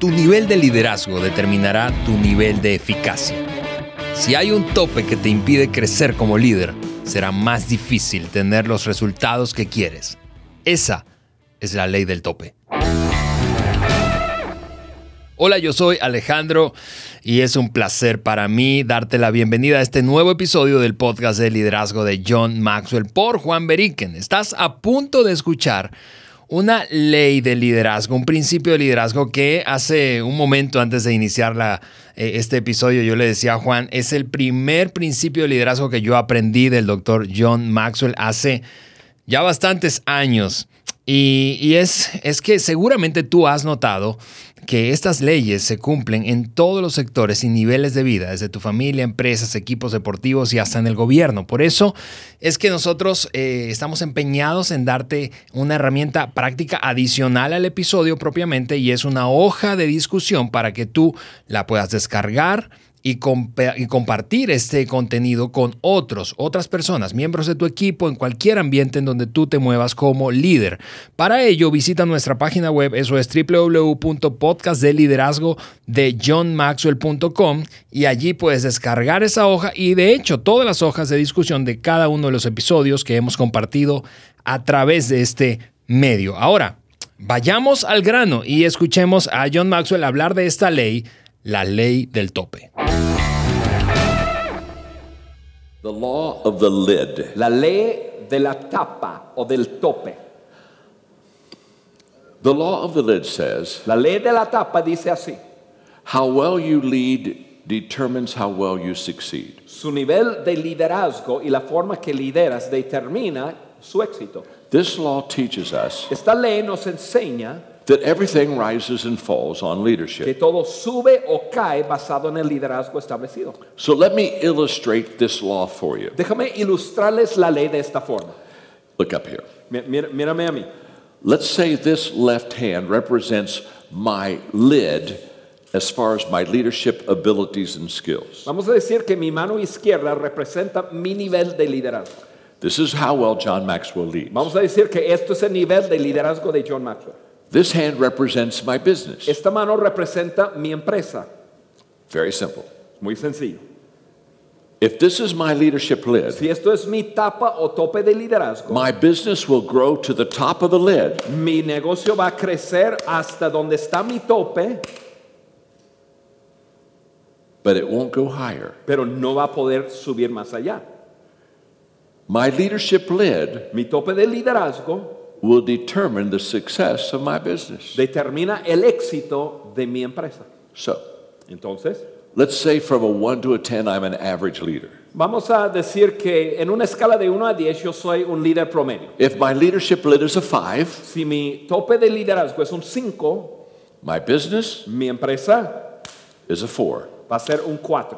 Tu nivel de liderazgo determinará tu nivel de eficacia. Si hay un tope que te impide crecer como líder, será más difícil tener los resultados que quieres. Esa es la ley del tope. Hola, yo soy Alejandro y es un placer para mí darte la bienvenida a este nuevo episodio del podcast de liderazgo de John Maxwell por Juan Beriken. Estás a punto de escuchar una ley de liderazgo, un principio de liderazgo que hace un momento antes de iniciar eh, este episodio yo le decía a Juan, es el primer principio de liderazgo que yo aprendí del doctor John Maxwell hace ya bastantes años. Y, es, es que seguramente tú has notado que estas leyes se cumplen en todos los sectores y niveles de vida, desde tu familia, empresas, equipos deportivos y hasta en el gobierno. Por eso es que nosotros eh, estamos empeñados en darte una herramienta práctica adicional al episodio propiamente y es una hoja de discusión para que tú la puedas descargar y, compartir este contenido con otros, otras personas, miembros de tu equipo en cualquier ambiente en donde tú te muevas como líder. Para ello, visita nuestra página web, eso es www.podcastdeliderazgo de johnmaxwell.com y allí puedes descargar esa hoja y de hecho todas las hojas de discusión de cada uno de los episodios que hemos compartido a través de este medio. Ahora, vayamos al grano y escuchemos a John Maxwell hablar de esta ley la ley del tope. The law of the lid. La ley de la tapa o del tope. The law of the lid says, La ley de la tapa dice así. how well you lead determines how well you succeed. Su nivel de liderazgo y la forma que lideras determina su éxito. This law teaches us Esta ley nos enseña that everything rises and falls on que leadership. todo sube o cae basado en el liderazgo establecido. So let me illustrate this law for you. Déjame ilustrarles la ley de esta forma. Look up here. Mi- Mírame a mí. Let's say this left hand represents my lid as far as my leadership abilities and skills. Vamos a decir que mi mano izquierda representa mi nivel de liderazgo. This is how well John Maxwell leads. Vamos a decir que esto es el nivel de liderazgo de John Maxwell. This hand represents my business. Esta mano representa mi empresa. Very simple. Muy sencillo. If this is my leadership lid, Si esto es mi tapa o tope de liderazgo, my business will grow to the top of the lid, mi negocio va a crecer hasta donde está mi tope, but it won't go higher. pero no va a poder subir más allá. My leadership lid Mi tope de liderazgo will determine the success of my business. determina el éxito de mi empresa. So, Entonces, let's say from a 1 to a 10, I'm an average leader. vamos a decir que en una escala de 1 a 10 yo soy un líder promedio. If my leadership lid is a 5, Si mi tope de liderazgo es un 5, my business mi empresa is a 4, va a ser un 4.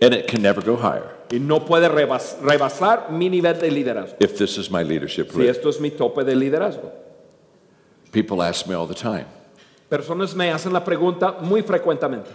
and it can never go higher Y no puede rebas- rebasar mi nivel de liderazgo. if this is my leadership Si esto es mi tope de liderazgo. People ask me all the time. Personas me hacen la pregunta muy frecuentemente.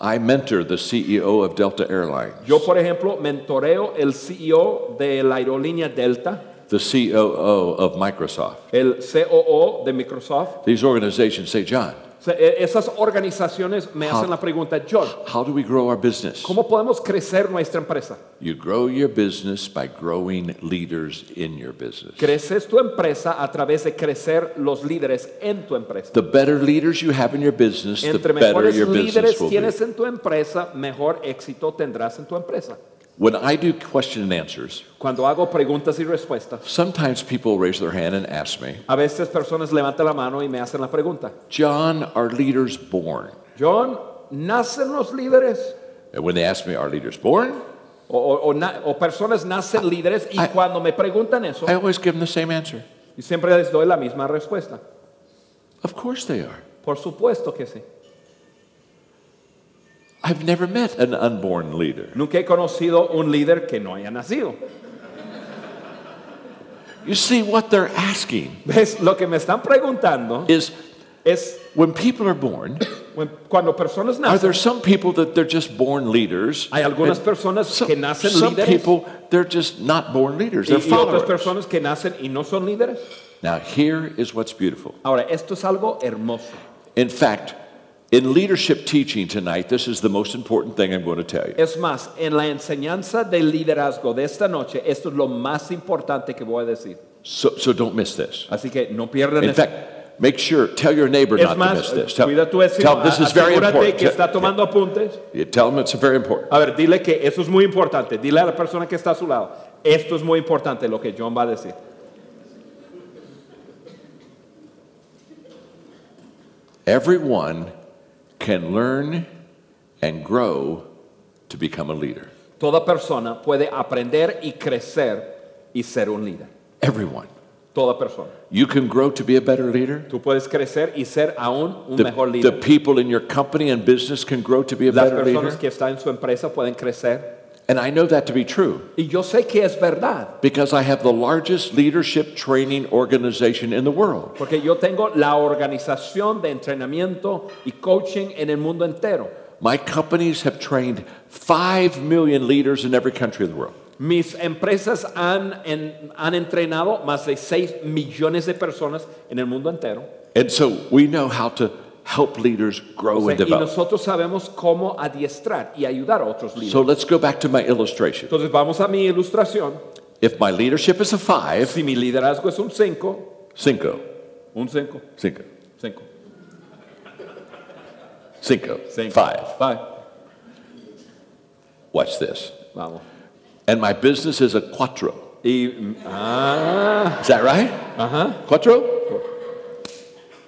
I mentor the CEO of Delta Airlines, Yo, por ejemplo, mentoreo el CEO de la aerolínea Delta, the COO of Microsoft. el COO de Microsoft. These organizations say, John, O sea, e- esas organizaciones me hacen la pregunta, John, how do we grow our business? ¿cómo podemos crecer nuestra empresa? You grow your business by growing leaders in your business. Creces tu empresa a través de crecer los líderes en tu empresa. The better leaders you have in your business, the Entre better mejores your líderes business will be. tienes en tu empresa, mejor éxito tendrás en tu empresa. When I do question and answers, Cuando hago preguntas y respuestas, sometimes people raise their hand and ask me, a veces personas levantan la mano y me hacen la pregunta, John, are leaders born? John, ¿nacen los líderes? And when they ask me, are leaders born? O, o- o na- o personas nacen líderes y I- cuando me preguntan eso, I always give them the same answer. y siempre les doy la misma respuesta. Of course they are. Por supuesto que sí. I've never met an unborn leader. Nunca he conocido un líder que no haya nacido. You see, what they're asking ¿Ves? Lo que me están preguntando is es when people are born, when- cuando personas nacen, are there some people that they're just born leaders? Hay algunas and personas some, que nacen some líderes people, they're just not born leaders, y, they're y otras followers. personas que nacen y no son líderes. Now, here is what's beautiful. Ahora, esto es algo hermoso. In fact, in leadership teaching tonight, this is the most important thing I'm going to tell you. Es más, en la enseñanza del liderazgo de esta noche, esto es lo más importante que voy a decir. So, so don't miss this. Así que no pierdan In esto. fact, make sure, tell your neighbor Es not to más, miss this. Tell, cuida tu vecino, tell this is very asegúrate important. que está tomando apuntes. Yeah, tell them it's very important. A ver, dile que eso es muy importante. Dile a la persona que está a su lado. Esto es muy importante lo que John va a decir. Everyone can learn and grow to become a leader. Toda persona puede aprender y crecer y ser un líder. Everyone. Toda persona. You can grow to be a better leader. Tú puedes crecer y ser aún un The, mejor the people in your company and business can grow to be a Las better personas leader. que están en su empresa pueden crecer. And I know that to be true Y yo sé que es verdad, because I have the largest leadership training organization in the world. porque yo tengo la organización de entrenamiento y coaching en el mundo entero. My companies have trained 5 million leaders in every country of the world. Mis empresas han, en- han entrenado más de 6 millones de personas en el mundo entero. And so we know how to help leaders grow and y develop. nosotros sabemos cómo adiestrar y ayudar a otros líderes. So let's go back to my illustration. Entonces vamos a mi ilustración. If my leadership is a 5, Si mi liderazgo es un 5, cinco, un 5, cinco, 5, cinco, 5, five. Watch this. Vamos. And my business is a cuatro. Y, ah, Is that right? ajá. Cuatro?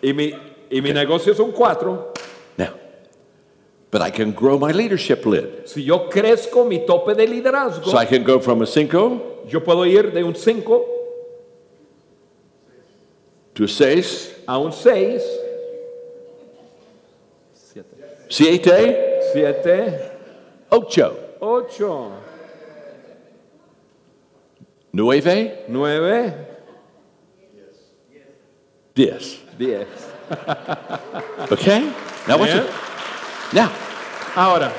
Y mi, y mi negocio es un 4. Now, but I can grow my leadership lid. Si yo crezco mi tope de liderazgo, So I can go from a cinco yo puedo ir de un 5 to a seis, a un 6, siete, 7, ocho, 8, nueve, 9, diez. 10. Okay? Now watch Yeah. it. Now, Ahora,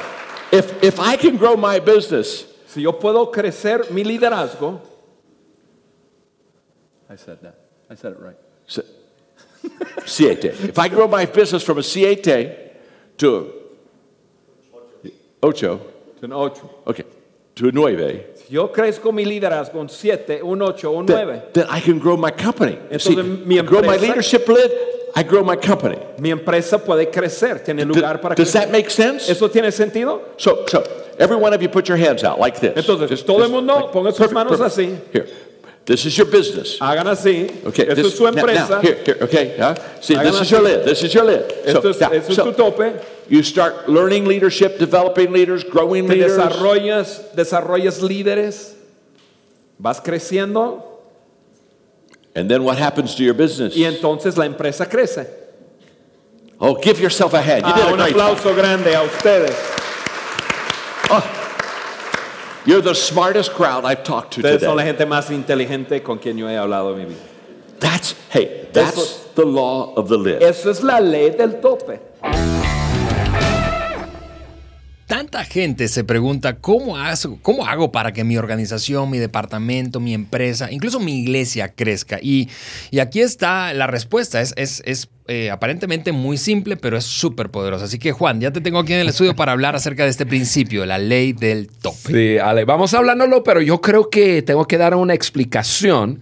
if if I can grow my business, si yo puedo crecer mi liderazgo, I said that. I said it right. si- siete. If I grow my business from a siete to ocho, to un 8. okay, to a nueve, Si yo crezco mi liderazgo un 7, un ocho, un 9, then, then I can grow my company. See, Entonces, mi I grow my leadership I grow my company. mi empresa puede crecer, tiene lugar para Does crecer. that make sense? ¿Eso tiene sentido? So, so every one of you put your hands out like this. Entonces, Just- todo el just mundo like- ponga sus perfect, manos perfect. así. Here, this is your business. Hagan así. Okay, Esto this, es su now- now, empresa. here, here, okay. huh? See, Hagan this is así. your lid. This is your lid. Esto es, now, esto es so tu tope. you start learning leadership, developing leaders, growing Te leaders. desarrollas, desarrollas líderes. Vas creciendo And then what happens to your business? y entonces la empresa crece. Oh, give yourself a hand. You did Ah, a un great job. aplauso grande a ustedes. Oh. You're the smartest crowd I've talked to Ustedes son la gente más inteligente con quien yo he hablado en mi vida. That's hey, that's Eso- the law of the lid. Eso es la ley del tope. Tanta gente se pregunta cómo hago, para que mi organización, mi departamento, mi empresa, incluso mi iglesia crezca. Y, y aquí está la respuesta. Es, es, es, eh, aparentemente muy simple, pero es súper poderosa. Así que Juan, ya te tengo aquí en el estudio para hablar acerca de este principio, la ley del tope. Sí, Ale, vamos hablándolo, pero yo creo que tengo que dar una explicación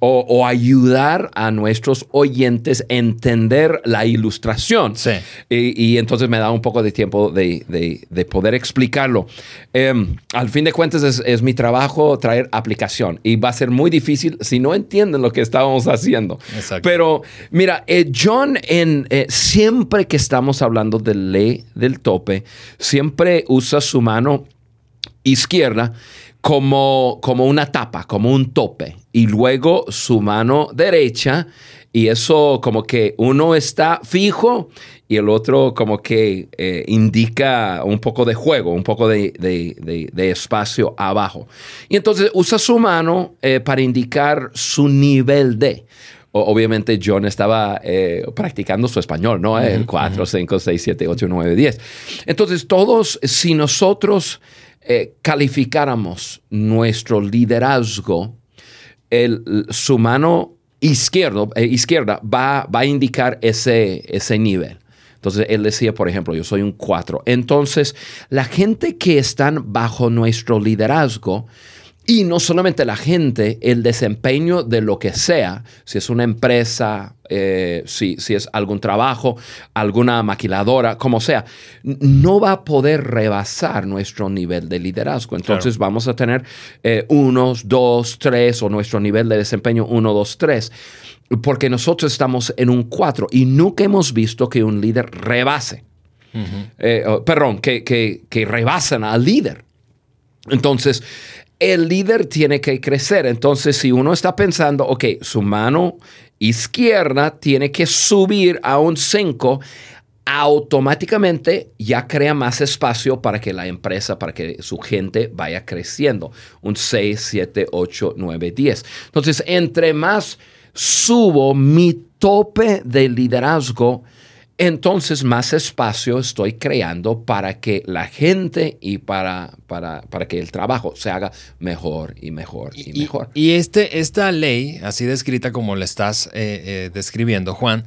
o, o ayudar a nuestros oyentes a entender la ilustración. Sí. Y, y entonces me da un poco de tiempo de, de- de poder explicarlo. Em, al fin de cuentas es, es mi trabajo traer aplicación y va a ser muy difícil si no entienden lo que estábamos haciendo. Exacto. Pero mira, eh, John, en, eh, siempre que estamos hablando de ley del tope, siempre usa su mano izquierda como, como una tapa, como un tope. Y luego su mano derecha, y eso como que uno está fijo y el otro como que eh, indica un poco de juego, un poco de, de- de- de espacio abajo. Y entonces usa su mano eh, para indicar su nivel de. Obviamente John estaba eh, practicando su español, ¿no? El 4, 5, 6, 7, 8, 9, 10. Entonces todos, si nosotros eh, calificáramos nuestro liderazgo, el- su mano izquierdo, eh, izquierda va, va a indicar ese, ese nivel. Entonces él decía, por ejemplo, yo soy un 4. Entonces, la gente que están bajo nuestro liderazgo, y no solamente la gente, el desempeño de lo que sea, si es una empresa, eh, si, si, es algún trabajo, alguna maquiladora, como sea, no va a poder rebasar nuestro nivel de liderazgo. Entonces claro. vamos a tener eh, unos, dos, tres, o nuestro nivel de desempeño uno, dos, tres, porque nosotros estamos en un cuatro y nunca hemos visto que un líder rebase. Uh -huh. eh, perdón, que, que, que rebasen al líder. Entonces, el líder tiene que crecer. Entonces, si uno está pensando, ok, su mano izquierda tiene que subir a un 5, automáticamente ya crea más espacio para que la empresa, para que su gente vaya creciendo. Un 6, 7, 8, 9, 10. Entonces, entre más subo mi tope de liderazgo, entonces más espacio estoy creando para que la gente y para, para, para que el trabajo se haga mejor y mejor y, y mejor. Y este, esta ley, así descrita como la estás eh, eh, describiendo, Juan,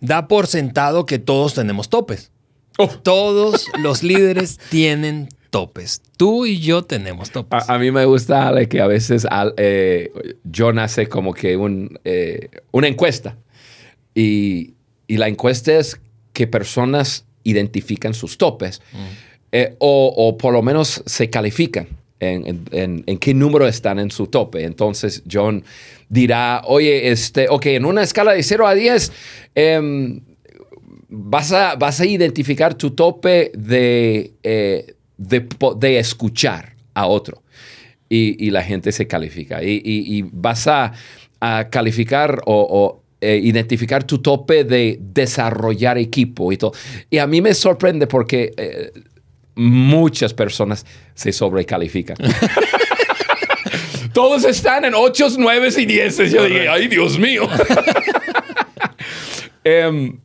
da por sentado que todos tenemos topes. Oh. Todos los líderes tienen topes. Tú y yo tenemos topes. A, a mí me gusta Ale, que a veces eh, John hace como que un, eh, una encuesta y, y, la encuesta es que personas identifican sus topes mm. eh, o, o, por lo menos se califican. En, en, en, qué número están en su tope. Entonces John dirá, oye, este, ok, en una escala de 0 a 10, eh, vas, a, vas a identificar tu tope de, eh, de, de, escuchar a otro. Y, y, la gente se califica. Y, y vas a, a, calificar o, o eh, identificar tu tope de desarrollar equipo y todo. Y a mí me sorprende porque eh, muchas personas se sobrecalifican. Todos están en 8, 9 y 10. Yo dije, ay, Dios mío. um,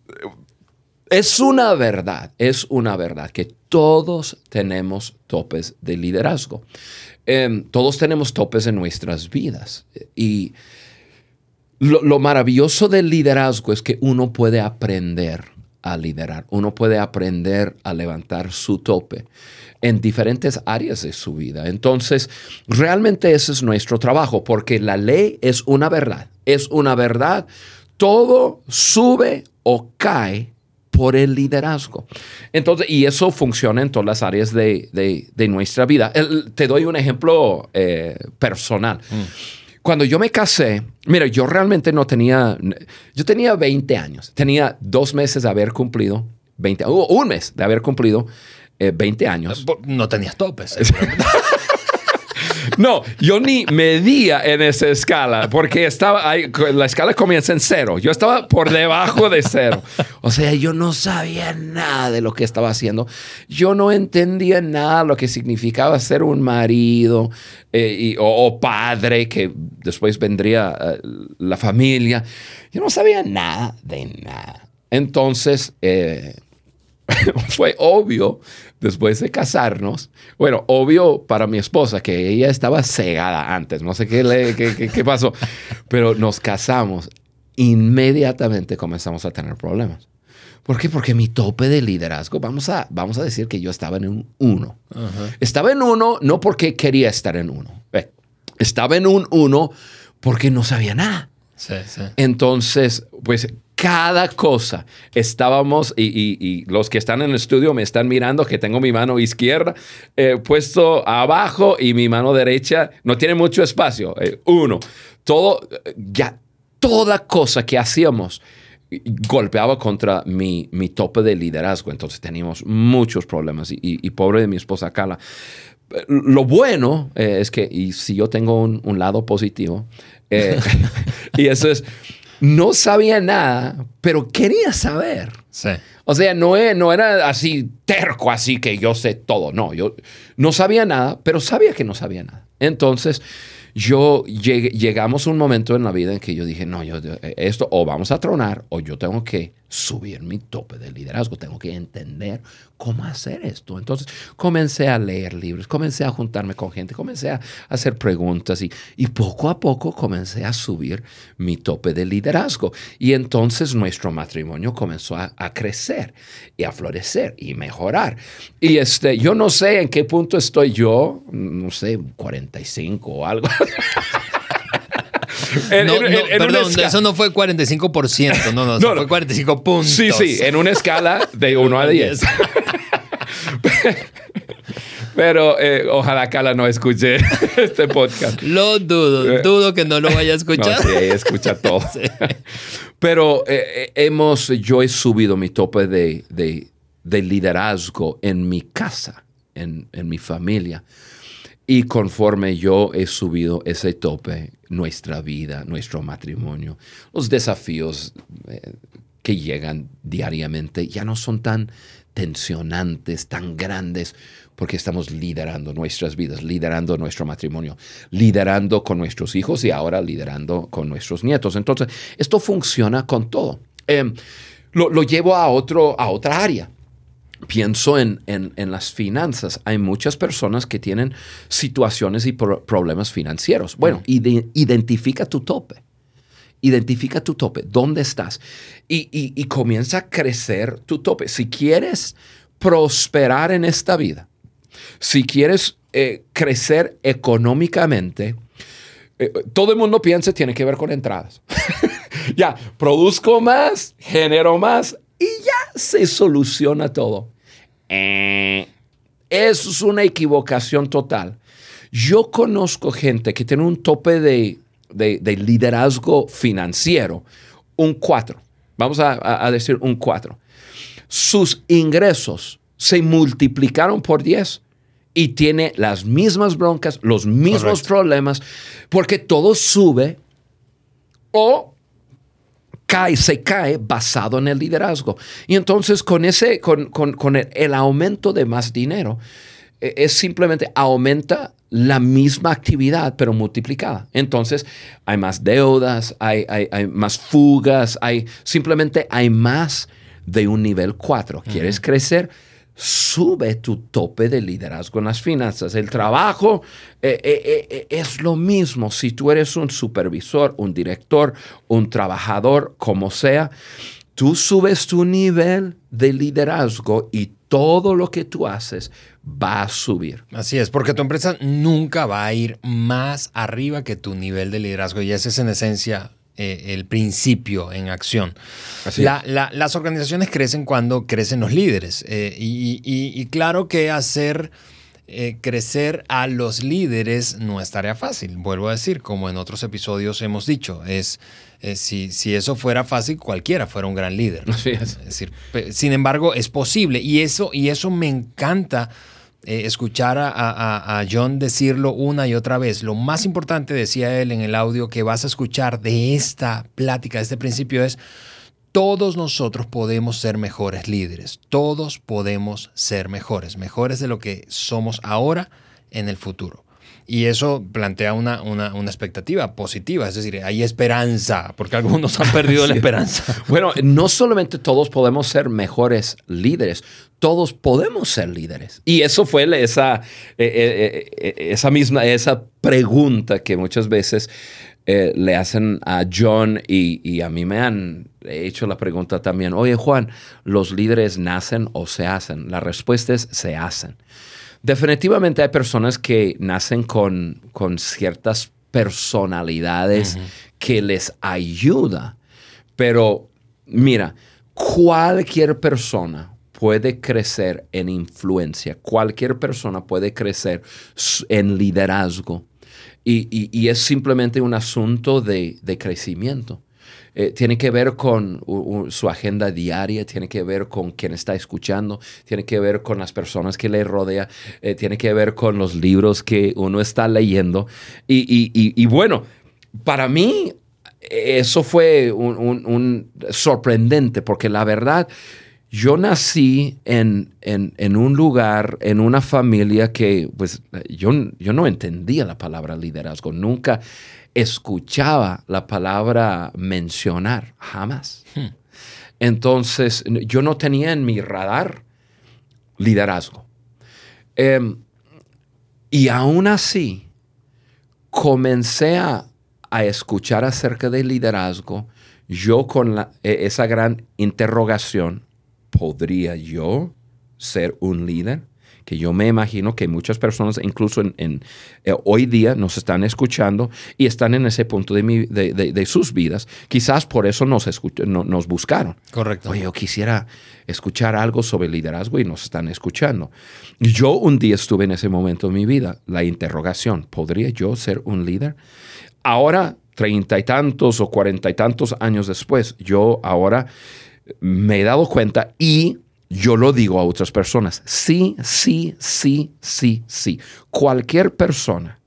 es una verdad, es una verdad que todos tenemos topes de liderazgo. Um, todos tenemos topes en nuestras vidas. Y lo, lo, maravilloso del liderazgo es que uno puede aprender a liderar, uno puede aprender a levantar su tope en diferentes áreas de su vida. Entonces, realmente ese es nuestro trabajo, porque la ley es una verdad, es una verdad. Todo sube o cae por el liderazgo. Entonces, y eso funciona en todas las áreas de, de, de nuestra vida. Te doy un ejemplo eh, personal. Mm cuando yo me casé, mira, yo realmente no tenía, yo tenía 20 años, tenía dos meses de haber cumplido 20, uh, un mes de haber cumplido eh, 20 años. No tenías topes. No, yo ni medía en esa escala porque estaba ahí, la escala comienza en cero. Yo estaba por debajo de cero. O sea, yo no sabía nada de lo que estaba haciendo. Yo no entendía nada lo que significaba ser un marido eh, o, padre, que después vendría uh, la familia. Yo no sabía nada de nada. Entonces, eh, fue obvio después de casarnos, bueno, obvio para mi esposa que ella estaba cegada antes, no sé qué, le, qué, qué, qué pasó, pero nos casamos, inmediatamente comenzamos a tener problemas. ¿Por qué? Porque mi tope de liderazgo, vamos a, vamos a decir que yo estaba en un 1. Uh -huh. Estaba en uno no porque quería estar en uno. Estaba en un 1 porque no sabía nada. Sí, sí. Entonces, pues cada cosa. Estábamos, y, los que están en el estudio me están mirando que tengo mi mano izquierda eh, puesto abajo y mi mano derecha no tiene mucho espacio. Eh, uno, todo, ya, toda cosa que hacíamos golpeaba contra mi, mi tope de liderazgo. Entonces teníamos muchos problemas y, pobre de mi esposa Carla. Lo bueno eh, es que, y si yo tengo un, un lado positivo, y eso es no sabía nada, pero quería saber. Sí. O sea, no, no, era así terco, así que yo sé todo. No, yo no sabía nada, pero sabía que no sabía nada. Entonces, yo llegamos a un momento en la vida en que yo dije, no, yo, esto o vamos a tronar o yo tengo que subir mi tope de liderazgo, tengo que entender cómo hacer esto. Entonces comencé a leer libros, comencé a juntarme con gente, comencé a hacer preguntas y, y poco a poco comencé a subir mi tope de liderazgo. Y entonces nuestro matrimonio comenzó a, a crecer y a florecer y mejorar. Y este, yo no sé en qué punto estoy yo, no sé, 45 o algo. En- No, en- no, en- en una perdón, eso no fue 45%, no, no, No, no. fue 45 puntos. Sí, sí, en una escala de 1 a 10. Pero eh, ojalá Carla no escuche este podcast. Lo dudo, Eh, dudo que no lo vaya a No, escuchar. sí, ella escucha todo. Pero eh, hemos, yo he subido mi tope de, de- de liderazgo en mi casa, en, en mi familia. Y conforme yo he subido ese tope, nuestra vida, nuestro matrimonio, los desafíos eh, que llegan diariamente ya no son tan tensionantes, tan grandes, porque estamos liderando nuestras vidas, liderando nuestro matrimonio, liderando con nuestros hijos y ahora liderando con nuestros nietos. Entonces, esto funciona con todo. Eh, lo, lo llevo a, otro, a otra área pienso en, en- en las finanzas. Hay muchas personas que tienen situaciones y pro- problemas financieros. Bueno, ide- identifica tu tope. Identifica tu tope. ¿Dónde estás? Y, y- y comienza a crecer tu tope. Si quieres prosperar en esta vida, si quieres eh, crecer económicamente, eh, todo el mundo piensa tiene que ver con entradas. ya, produzco más, genero más y ya se soluciona todo. Eh, eso es una equivocación total. Yo conozco gente que tiene un tope de, de- de liderazgo financiero, un 4. Vamos a, decir un 4. Sus ingresos se multiplicaron por 10 y tiene las mismas broncas, los mismos Correcto. problemas, porque todo sube o cae, se cae basado en el liderazgo. Y entonces con, ese, con, con- con el, el aumento de más dinero, eh, es simplemente aumenta la misma actividad, pero multiplicada. Entonces hay más deudas, hay, hay- hay más fugas, hay, simplemente hay más de un nivel 4. ¿Quieres crecer? Sube tu tope de liderazgo en las finanzas. El trabajo eh, eh, eh, es lo mismo. Si tú eres un supervisor, un director, un trabajador, como sea, tú subes tu nivel de liderazgo y todo lo que tú haces va a subir. Así es, porque tu empresa nunca va a ir más arriba que tu nivel de liderazgo y ese es en esencia eh, el principio en acción. Así La- la- las organizaciones crecen cuando crecen los líderes eh, y, y- y claro que hacer eh, crecer a los líderes no es tarea fácil. Vuelvo a decir, como en otros episodios hemos dicho, es eh, si, si eso fuera fácil, cualquiera fuera un gran líder. Así es. Es decir, sin embargo, es posible. Y eso, y eso me encanta eh, escuchar a, a- John decirlo una y otra vez. Lo más importante, decía él en el audio, que vas a escuchar de esta plática, de este principio, es todos nosotros podemos ser mejores líderes. Todos podemos ser mejores. Mejores de lo que somos ahora en el futuro. Y eso plantea una, una, una expectativa positiva, es decir, hay esperanza, porque algunos han perdido la esperanza. Bueno, no solamente todos podemos ser mejores líderes, todos podemos ser líderes. Y eso fue esa, eh, eh, eh, esa misma esa pregunta que muchas veces eh, le hacen a John y, y a mí me han hecho la pregunta también, oye Juan, ¿los líderes nacen o se hacen? La respuesta es se hacen. Definitivamente hay personas que nacen con, con ciertas personalidades que les ayuda, pero mira, cualquier persona puede crecer en influencia, cualquier persona puede crecer en liderazgo. Y, y- y es simplemente un asunto de, de crecimiento. Eh, tiene que ver con su agenda diaria, tiene que ver con quien está escuchando, tiene que ver con las personas que le rodea, eh, tiene que ver con los libros que uno está leyendo. Y, y- y- bueno, para mí eso fue un, un- un sorprendente porque la verdad, yo nací en, en- en un lugar, en una familia que pues yo, yo no entendía la palabra liderazgo, nunca escuchaba la palabra mencionar, jamás. Entonces, yo no tenía en mi radar liderazgo. Em, y aún así, comencé a, escuchar acerca del liderazgo, yo con e, esa gran interrogación, ¿podría yo ser un líder? Que yo me imagino que muchas personas, incluso en, eh, hoy día, nos están escuchando y están en ese punto de, sus vidas. Quizás por eso nos, nos buscaron. Correcto. Oye, yo quisiera escuchar algo sobre liderazgo y nos están escuchando. Yo un día estuve en ese momento de mi vida, la interrogación, ¿podría yo ser un líder? Ahora, treinta y tantos o cuarenta y tantos años después, yo ahora me he dado cuenta y yo lo digo a otras personas. Sí, sí, sí, sí, sí. Cualquier persona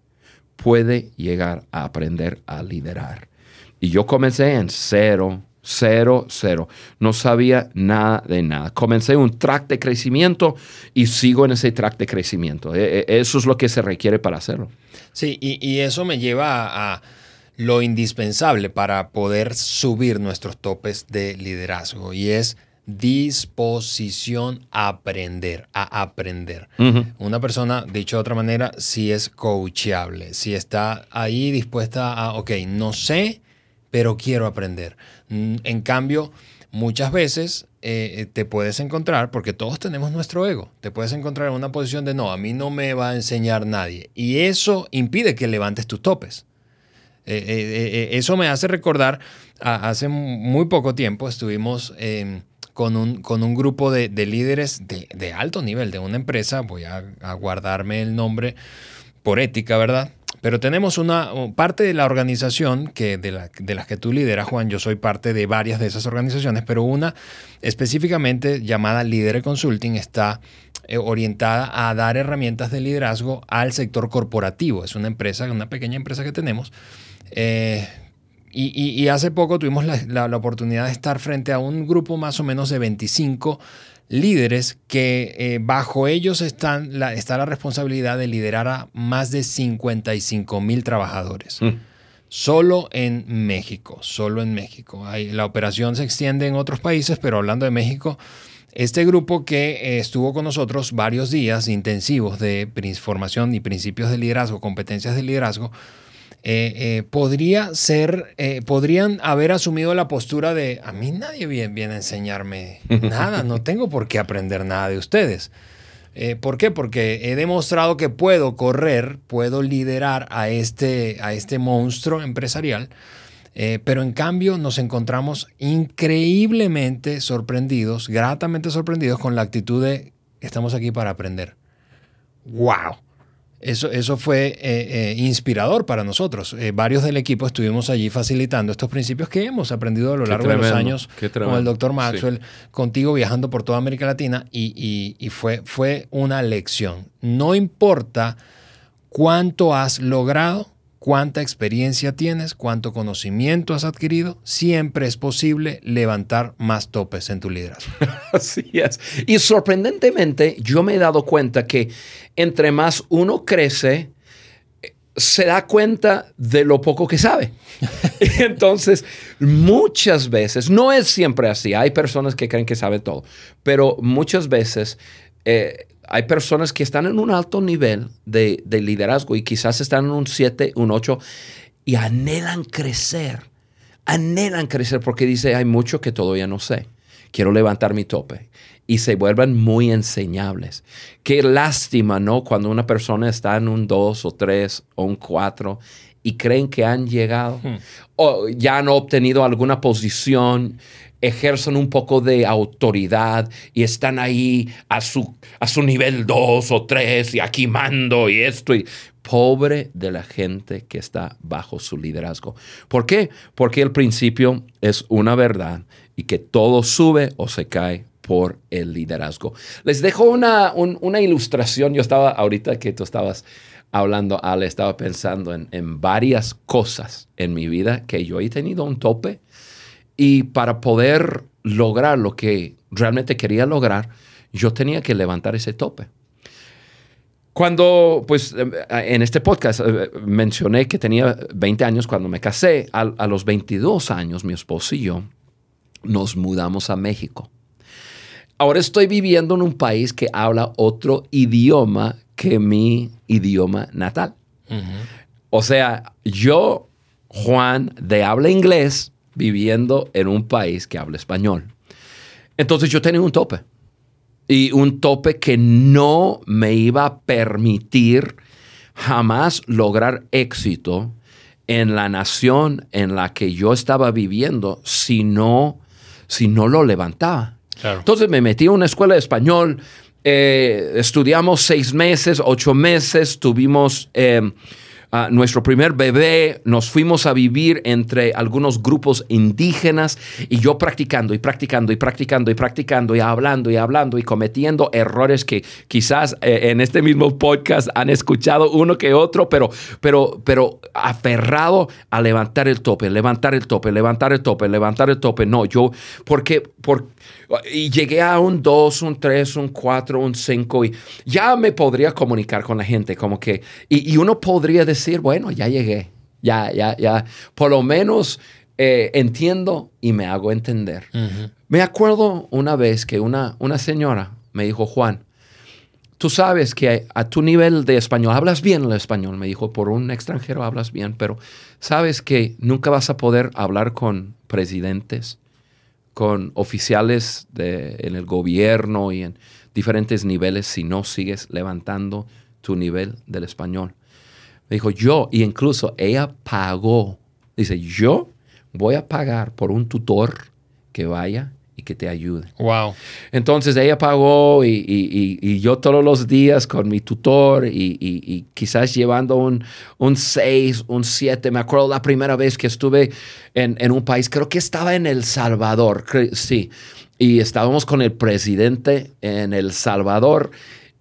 puede llegar a aprender a liderar. Y yo comencé en cero, cero, cero. No sabía nada de nada. Comencé un track de crecimiento y sigo en ese track de crecimiento. E, e, eso es lo que se requiere para hacerlo. Sí, y, eso me lleva a lo indispensable para poder subir nuestros topes de liderazgo y es disposición a aprender, a aprender. Una persona, dicho de otra manera, si es coachable, si está ahí dispuesta a, ok, no sé, pero quiero aprender. Mm, en cambio, muchas veces eh, te puedes encontrar, porque todos tenemos nuestro ego, te puedes encontrar en una posición de, no, a mí no me va a enseñar nadie. Y eso impide que levantes tus topes. Eh, eh, eso me hace recordar, hace muy poco tiempo estuvimos con un, con un grupo de, líderes de, alto nivel de una empresa, voy a, guardarme el nombre por ética, ¿verdad? Pero tenemos una parte de la organización que de, de, las que tú lideras, Juan. Yo soy parte de varias de esas organizaciones, pero una específicamente llamada Líder Consulting está eh, orientada a dar herramientas de liderazgo al sector corporativo. Es una empresa, una pequeña empresa que tenemos. Eh, y, hace poco tuvimos la, oportunidad de estar frente a un grupo más o menos de 25 líderes que eh, bajo ellos están la, está la responsabilidad de liderar a más de 55 mil trabajadores. Mm. Solo en México, solo en México. la operación se extiende en otros países, pero hablando de México, este grupo que eh, estuvo con nosotros varios días intensivos de formación y principios de liderazgo, competencias de liderazgo, eh, eh, podría ser, eh, podrían haber asumido la postura de, a mí nadie viene, a enseñarme nada, no tengo por qué aprender nada de ustedes. ¿Por qué? Porque he demostrado que puedo correr, puedo liderar a este, a este monstruo empresarial, pero en cambio nos encontramos increíblemente sorprendidos, gratamente sorprendidos con la actitud de, estamos aquí para aprender. ¡Wow! Eso, eso fue eh, eh, inspirador para nosotros. Eh, varios del equipo estuvimos allí facilitando estos principios que hemos aprendido a lo largo de los años con el doctor Maxwell, contigo viajando por toda América Latina y, y fue, fue una lección. No importa cuánto has logrado, cuánta experiencia tienes, cuánto conocimiento has adquirido, siempre es posible levantar más topes en tu liderazgo. Así es. Y sorprendentemente, yo me he dado cuenta que entre más uno crece, se da cuenta de lo poco que sabe. Entonces, muchas veces, no es siempre así, hay personas que creen que saben todo, pero muchas veces eh, hay personas que están en un alto nivel de, liderazgo y quizás están en un 7, un 8 y anhelan crecer. Anhelan crecer porque dice, hay mucho que todavía no sé. Quiero levantar mi tope. Y se vuelven muy enseñables. Qué lástima, ¿no? Cuando una persona está en un 2 o 3 o un 4 y creen que han llegado hmm. o ya han obtenido alguna posición ejercen un poco de autoridad y están ahí a su, a su nivel 2 o 3 y aquí mando y esto. Y, pobre de la gente que está bajo su liderazgo. ¿Por qué? Porque el principio es una verdad y que todo sube o se cae por el liderazgo. Les dejo una, una ilustración. Yo estaba ahorita que tú estabas hablando, Ale, estaba pensando en, en varias cosas en mi vida que yo he tenido un tope y para poder lograr lo que realmente quería lograr, yo tenía que levantar ese tope. Cuando, pues, eh, en este podcast eh, mencioné que tenía 20 años cuando me casé, a, los 22 años mi esposo y yo nos mudamos a México. Ahora estoy viviendo en un país que habla otro idioma que mi idioma natal. O sea, yo, Juan, de habla inglés, viviendo en un país que habla español. Entonces yo tenía un tope. Y un tope que no me iba a permitir jamás lograr éxito en la nación en la que yo estaba viviendo si no, si no lo levantaba. Entonces me metí a una escuela de español, eh, estudiamos seis meses, ocho meses, tuvimos... Eh, nuestro primer bebé, nos fuimos a vivir entre algunos grupos indígenas y yo practicando y practicando y practicando y practicando y hablando y hablando y cometiendo errores que quizás eh, en este mismo podcast han escuchado uno que otro, pero, pero, pero aferrado a levantar el tope, levantar el tope, levantar el tope, levantar el tope. No, yo, porque, por, y llegué a un 2, un 3, un 4, un 5 y ya me podría comunicar con la gente, como que, y, y uno podría decir, decir, bueno, ya llegué, ya, ya, ya, por lo menos eh, entiendo y me hago entender. Me acuerdo una vez que una, una señora me dijo, Juan, tú sabes que a tu nivel de español, hablas bien el español, me dijo, por un extranjero hablas bien, pero sabes que nunca vas a poder hablar con presidentes, con oficiales de, en el gobierno y en diferentes niveles si no sigues levantando tu nivel del español. Dijo, yo, y incluso ella pagó. Dice, yo voy a pagar por un tutor que vaya y que te ayude. Wow. Entonces ella pagó y, yo todos los días con mi tutor y, quizás llevando un 6, un 7. Me acuerdo la primera vez que estuve en, en, un país, creo que estaba en El Salvador, sí. Y estábamos con el presidente en El Salvador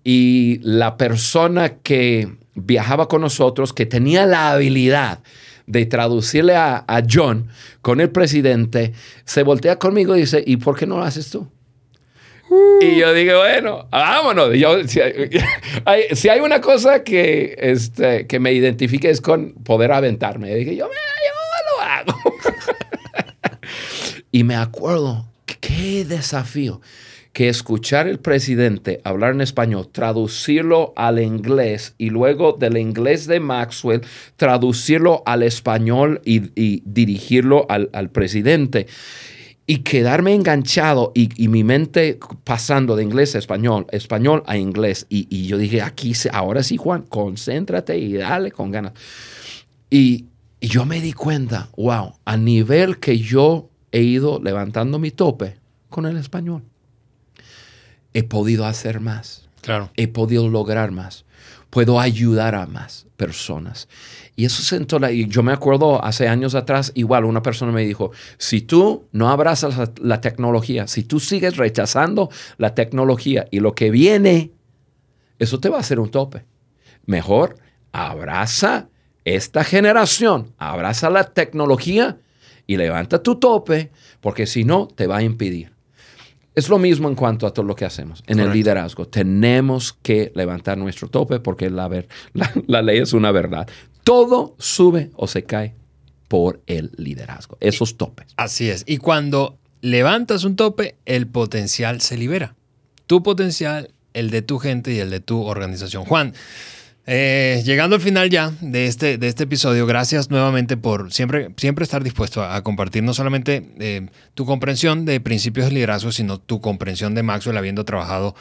y la persona que viajaba con nosotros, que tenía la habilidad de traducirle a, John con el presidente, se voltea conmigo y dice, ¿y por qué no lo haces tú? Y yo digo, bueno, vámonos. si, hay, una cosa que, este, que me identifique es con poder aventarme. Y dije, yo, yo lo y me acuerdo, qué desafío que escuchar el presidente hablar en español, traducirlo al inglés y luego del inglés de Maxwell, traducirlo al español y, dirigirlo al, presidente y quedarme enganchado y, mi mente pasando de inglés a español, español a inglés. Y, yo dije, aquí, ahora sí, Juan, concéntrate y dale con ganas. Y, y, yo me di cuenta, wow, a nivel que yo he ido levantando mi tope con el español he podido hacer más. Claro. He podido lograr más. Puedo ayudar a más personas. Y eso sentó la, y yo me acuerdo hace años atrás, igual una persona me dijo, si tú no abrazas la, la tecnología, si tú sigues rechazando la tecnología y lo que viene, eso te va a hacer un tope. Mejor abraza esta generación, abraza la tecnología y levanta tu tope, porque si no, te va a impedir. Es lo mismo en cuanto a todo lo que hacemos en el liderazgo. Tenemos que levantar nuestro tope porque la, la, ley es una verdad. Todo sube o se cae por el liderazgo, esos topes. Así es. Y cuando levantas un tope, el potencial se libera. Tu potencial, el de tu gente y el de tu organización. Juan, eh, llegando al final ya de este, de este episodio, gracias nuevamente por siempre, siempre estar dispuesto a, compartir no solamente eh, tu comprensión de principios de liderazgo, sino tu comprensión de Maxwell habiendo trabajado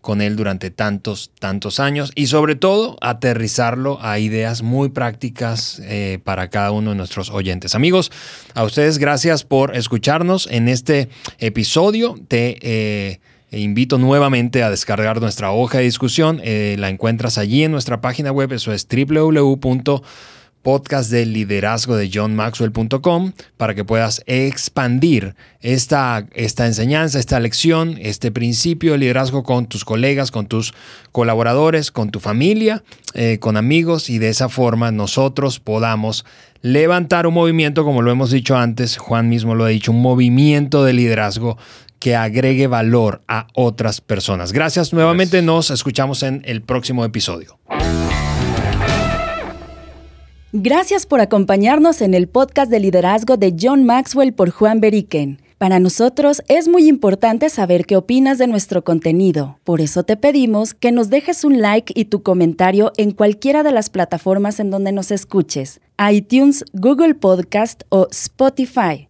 con él durante tantos, tantos años y sobre todo aterrizarlo a ideas muy prácticas eh, para cada uno de nuestros oyentes. Amigos, a ustedes gracias por escucharnos en este episodio. Te e invito nuevamente a descargar nuestra hoja de discusión. Eh, la encuentras allí en nuestra página web. Eso es www.podcastdelliderazgo de johnmaxwell.com para que puedas expandir esta, esta enseñanza, esta lección, este principio de liderazgo con tus colegas, con tus colaboradores, con tu familia, eh, con amigos y de esa forma nosotros podamos levantar un movimiento, como lo hemos dicho antes, Juan mismo lo ha dicho, un movimiento de liderazgo que agregue valor a otras personas. Gracias nuevamente, nos escuchamos en el próximo episodio. Gracias por acompañarnos en el podcast de liderazgo de John Maxwell por Juan Beriken. Para nosotros es muy importante saber qué opinas de nuestro contenido. Por eso te pedimos que nos dejes un like y tu comentario en cualquiera de las plataformas en donde nos escuches, iTunes, Google Podcast o Spotify.